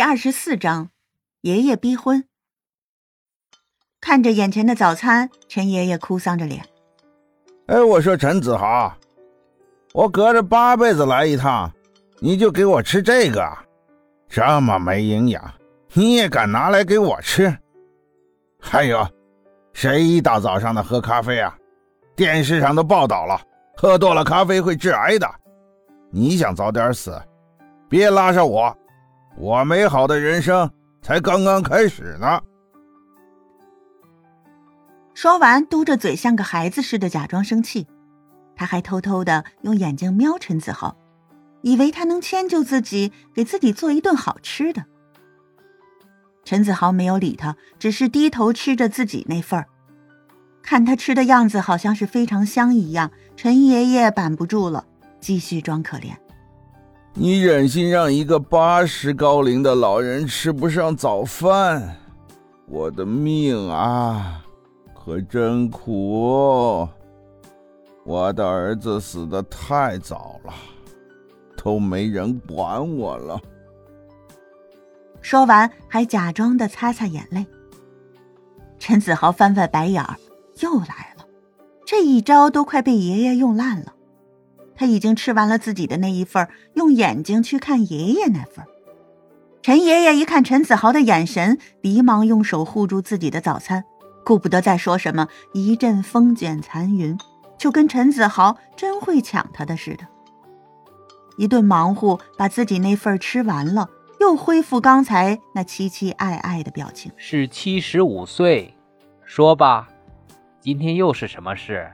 第二十四章，爷爷逼婚。看着眼前的早餐，陈爷爷哭丧着脸。哎，我说陈子豪，我隔着八辈子来一趟，你就给我吃这个，这么没营养，你也敢拿来给我吃？还有，谁一大早上的喝咖啡啊？电视上都报道了，喝多了咖啡会致癌的。你想早点死，别拉上我。我美好的人生才刚刚开始呢。说完，嘟着嘴，像个孩子似的假装生气。他还偷偷的用眼睛瞄陈子豪，以为他能迁就自己，给自己做一顿好吃的。陈子豪没有理他，只是低头吃着自己那份儿。看他吃的样子，好像是非常香一样。陈爷爷板不住了，继续装可怜。你忍心让一个八十高龄的老人吃不上早饭？我的命啊，可真苦！我的儿子死的太早了，都没人管我了。说完，还假装的擦擦眼泪。陈子豪翻翻白眼儿，又来了，这一招都快被爷爷用烂了。他已经吃完了自己的那一份，用眼睛去看爷爷那份。陈爷爷一看陈子豪的眼神，急忙用手护住自己的早餐，顾不得再说什么，一阵风卷残云，就跟陈子豪真会抢他的似的。一顿忙活，把自己那份吃完了，又恢复刚才那凄凄爱爱的表情。是七十五岁，说吧，今天又是什么事？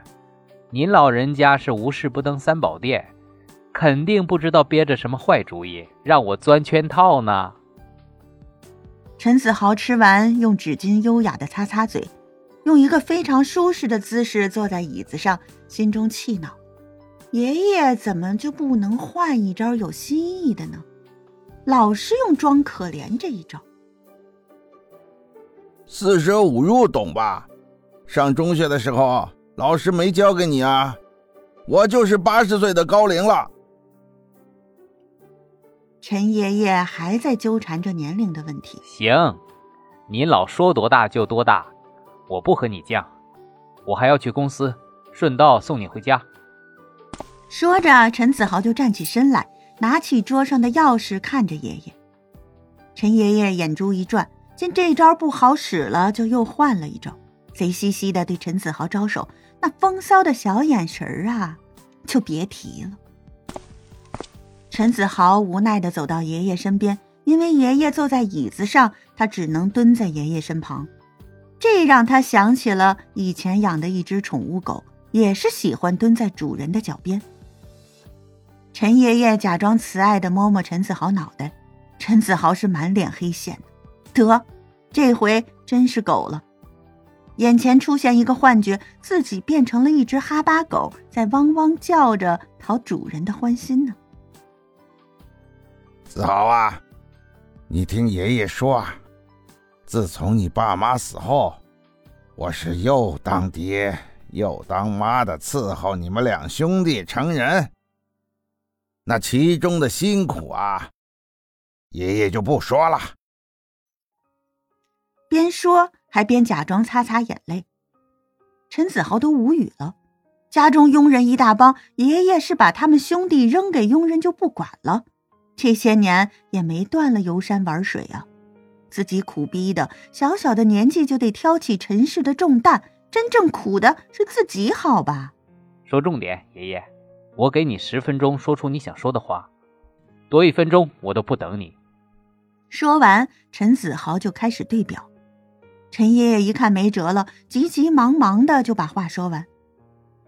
您老人家是无事不登三宝殿，肯定不知道憋着什么坏主意，让我钻圈套呢。陈子豪吃完，用纸巾优雅的擦擦嘴，用一个非常舒适的姿势坐在椅子上，心中气恼：爷爷怎么就不能换一招有新意的呢？老是用装可怜这一招。四舍五入懂吧？上中学的时候。老师没教给你啊！我就是八十岁的高龄了。陈爷爷还在纠缠着年龄的问题。行，您老说多大就多大，我不和你犟。我还要去公司，顺道送你回家。说着，陈子豪就站起身来，拿起桌上的钥匙，看着爷爷。陈爷爷眼珠一转，见这招不好使了，就又换了一招，贼兮兮的对陈子豪招手。那风骚的小眼神儿啊，就别提了。陈子豪无奈的走到爷爷身边，因为爷爷坐在椅子上，他只能蹲在爷爷身旁。这让他想起了以前养的一只宠物狗，也是喜欢蹲在主人的脚边。陈爷爷假装慈爱的摸摸陈子豪脑袋，陈子豪是满脸黑线，得，这回真是狗了。眼前出现一个幻觉，自己变成了一只哈巴狗，在汪汪叫着讨主人的欢心呢。子豪啊，你听爷爷说啊，自从你爸妈死后，我是又当爹又当妈的伺候你们两兄弟成人，那其中的辛苦啊，爷爷就不说了。边说。还边假装擦擦眼泪，陈子豪都无语了。家中佣人一大帮，爷爷是把他们兄弟扔给佣人就不管了，这些年也没断了游山玩水啊。自己苦逼的，小小的年纪就得挑起尘世的重担，真正苦的是自己，好吧？说重点，爷爷，我给你十分钟说出你想说的话，多一分钟我都不等你。说完，陈子豪就开始对表。陈爷爷一看没辙了，急急忙忙的就把话说完。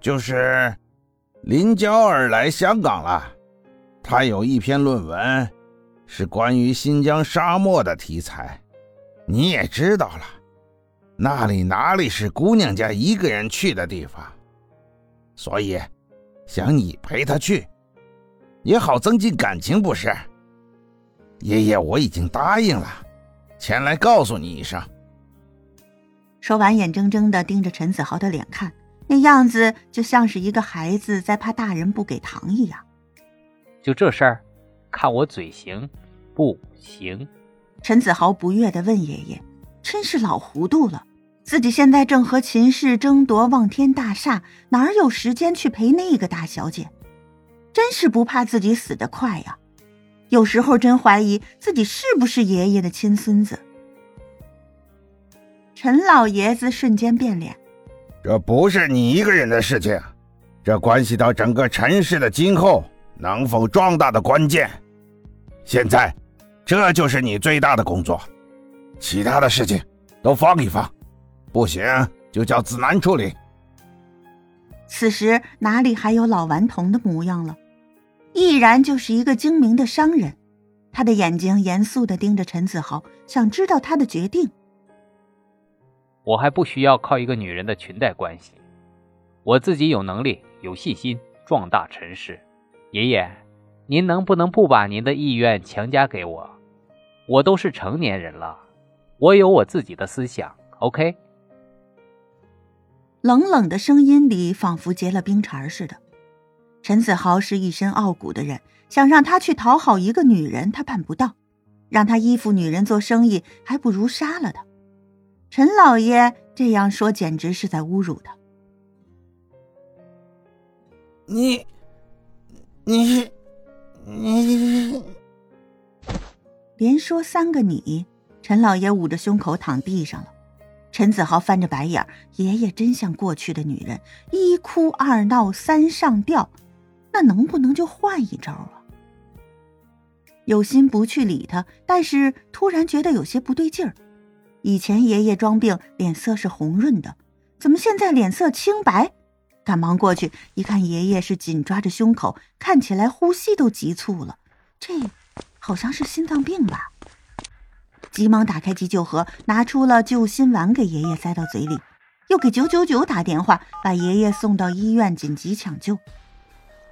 就是林娇儿来香港了，她有一篇论文，是关于新疆沙漠的题材。你也知道了，那里哪里是姑娘家一个人去的地方，所以想你陪她去，也好增进感情，不是？爷爷，我已经答应了，前来告诉你一声。说完，眼睁睁的盯着陈子豪的脸看，那样子就像是一个孩子在怕大人不给糖一样。就这事儿，看我嘴行不行？陈子豪不悦地问爷爷：“真是老糊涂了，自己现在正和秦氏争夺望天大厦，哪有时间去陪那个大小姐？真是不怕自己死得快呀！有时候真怀疑自己是不是爷爷的亲孙子。”陈老爷子瞬间变脸：“这不是你一个人的事情，这关系到整个陈氏的今后能否壮大的关键。现在。”这就是你最大的工作，其他的事情都放一放，不行就叫子楠处理。此时哪里还有老顽童的模样了？毅然就是一个精明的商人，他的眼睛严肃的盯着陈子豪，想知道他的决定。我还不需要靠一个女人的裙带关系，我自己有能力、有信心壮大陈氏。爷爷，您能不能不把您的意愿强加给我？我都是成年人了，我有我自己的思想。OK。冷冷的声音里仿佛结了冰碴似的。陈子豪是一身傲骨的人，想让他去讨好一个女人，他办不到；让他依附女人做生意，还不如杀了他。陈老爷这样说，简直是在侮辱他。你，你，你。连说三个你，陈老爷捂着胸口躺地上了。陈子豪翻着白眼爷爷真像过去的女人，一哭二闹三上吊，那能不能就换一招啊？有心不去理他，但是突然觉得有些不对劲儿。以前爷爷装病脸色是红润的，怎么现在脸色清白？赶忙过去一看，爷爷是紧抓着胸口，看起来呼吸都急促了。这。好像是心脏病吧。急忙打开急救盒，拿出了救心丸给爷爷塞到嘴里，又给九九九打电话，把爷爷送到医院紧急抢救，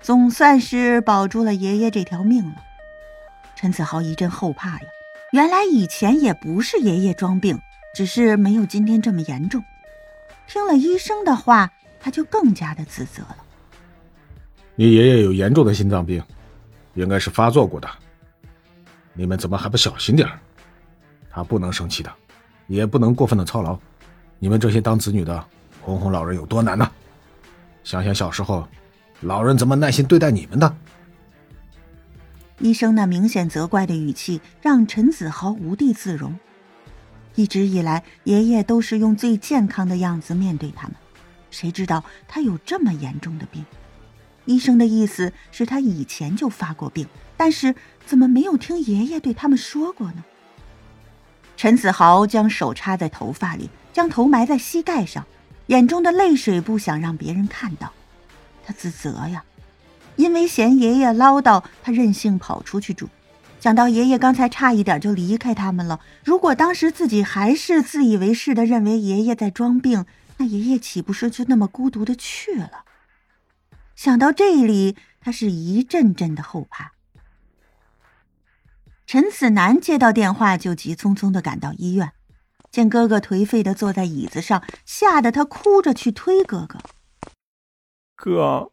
总算是保住了爷爷这条命了。陈子豪一阵后怕呀，原来以前也不是爷爷装病，只是没有今天这么严重。听了医生的话，他就更加的自责了。你爷爷有严重的心脏病，应该是发作过的。你们怎么还不小心点他不能生气的，也不能过分的操劳。你们这些当子女的，哄哄老人有多难呢？想想小时候，老人怎么耐心对待你们的？医生那明显责怪的语气让陈子豪无地自容。一直以来，爷爷都是用最健康的样子面对他们，谁知道他有这么严重的病？医生的意思是他以前就发过病，但是怎么没有听爷爷对他们说过呢？陈子豪将手插在头发里，将头埋在膝盖上，眼中的泪水不想让别人看到。他自责呀，因为嫌爷爷唠叨，他任性跑出去住。想到爷爷刚才差一点就离开他们了，如果当时自己还是自以为是的认为爷爷在装病，那爷爷岂不是就那么孤独的去了？想到这里，他是一阵阵的后怕。陈子南接到电话，就急匆匆的赶到医院，见哥哥颓废的坐在椅子上，吓得他哭着去推哥哥。哥，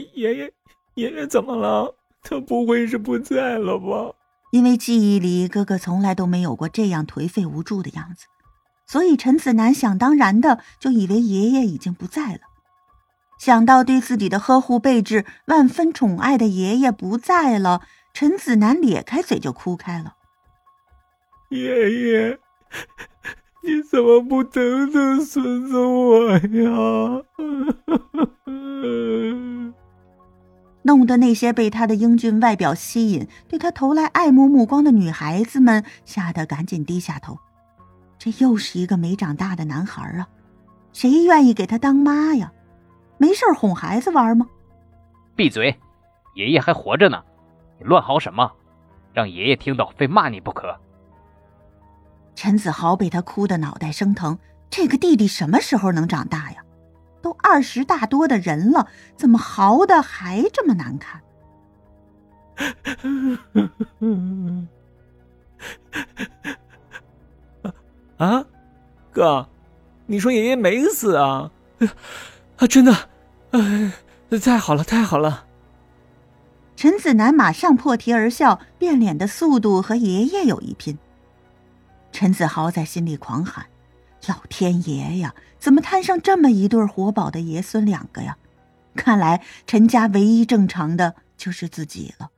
爷爷，爷爷怎么了？他不会是不在了吧？因为记忆里哥哥从来都没有过这样颓废无助的样子，所以陈子南想当然的就以为爷爷已经不在了。想到对自己的呵护备至、万分宠爱的爷爷不在了，陈子南咧开嘴就哭开了。爷爷，你怎么不疼疼孙子我呀？弄得那些被他的英俊外表吸引、对他投来爱慕目光的女孩子们吓得赶紧低下头。这又是一个没长大的男孩啊，谁愿意给他当妈呀？没事哄孩子玩吗？闭嘴！爷爷还活着呢，你乱嚎什么？让爷爷听到非骂你不可。陈子豪被他哭得脑袋生疼。这个弟弟什么时候能长大呀？都二十大多的人了，怎么嚎的还这么难看？啊，哥，你说爷爷没死啊？啊，真的，哎，太好了，太好了！陈子南马上破涕而笑，变脸的速度和爷爷有一拼。陈子豪在心里狂喊：“老天爷呀，怎么摊上这么一对活宝的爷孙两个呀？看来陈家唯一正常的就是自己了。”